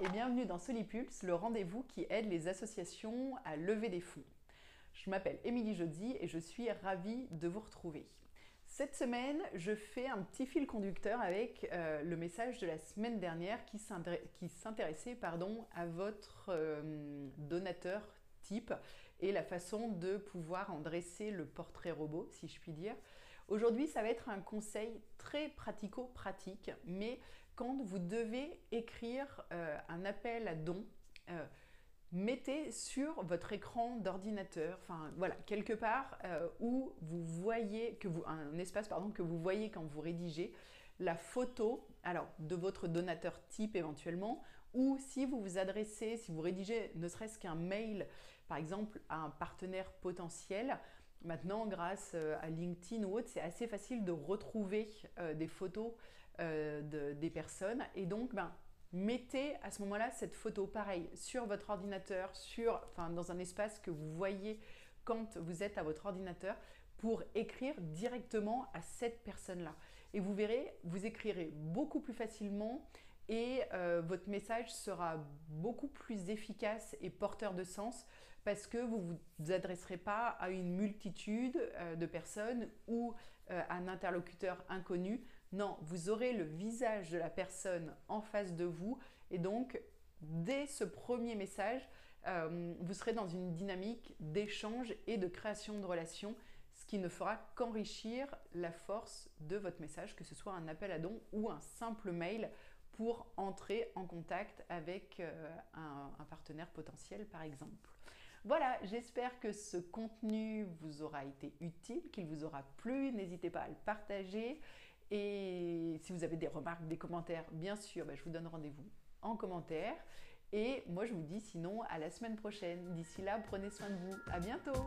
et bienvenue dans Solipulse, le rendez-vous qui aide les associations à lever des fonds. Je m'appelle Émilie Jody et je suis ravie de vous retrouver. Cette semaine, je fais un petit fil conducteur avec euh, le message de la semaine dernière qui s'intéressait à votre euh, donateur type et la façon de pouvoir en dresser le portrait robot, si je puis dire. Aujourd'hui, ça va être un conseil très pratico-pratique, mais quand vous devez écrire euh, un appel à don, euh, mettez sur votre écran d'ordinateur, enfin voilà, quelque part euh, où vous voyez, que vous, un espace pardon, que vous voyez quand vous rédigez, la photo alors, de votre donateur type éventuellement, ou si vous vous adressez, si vous rédigez ne serait-ce qu'un mail, par exemple, à un partenaire potentiel, Maintenant, grâce euh, à LinkedIn ou autre, c'est assez facile de retrouver euh, des photos euh, des personnes. Et donc, ben, mettez à ce moment-là cette photo pareil sur votre ordinateur, sur, enfin, dans un espace que vous voyez quand vous êtes à votre ordinateur pour écrire directement à cette personne-là. Et vous verrez, vous écrirez beaucoup plus facilement et euh, votre message sera beaucoup plus efficace et porteur de sens parce que vous ne vous adresserez pas à une multitude euh, de personnes ou euh, à un interlocuteur inconnu. Non, vous aurez le visage de la personne en face de vous et donc dès ce premier message, vous serez dans une dynamique d'échange et de création de relations ce qui ne fera qu'enrichir la force de votre message, que ce soit un appel à don ou un simple mail pour entrer en contact avec euh, un, partenaire potentiel par exemple. Voilà, j'espère que ce contenu vous aura été utile, qu'il vous aura plu. N'hésitez pas à le partager. Et si vous avez des remarques, des commentaires, bien sûr, ben, je vous donne rendez-vous en commentaire. Et moi, je vous dis sinon à la semaine prochaine. D'ici là, prenez soin de vous. À bientôt!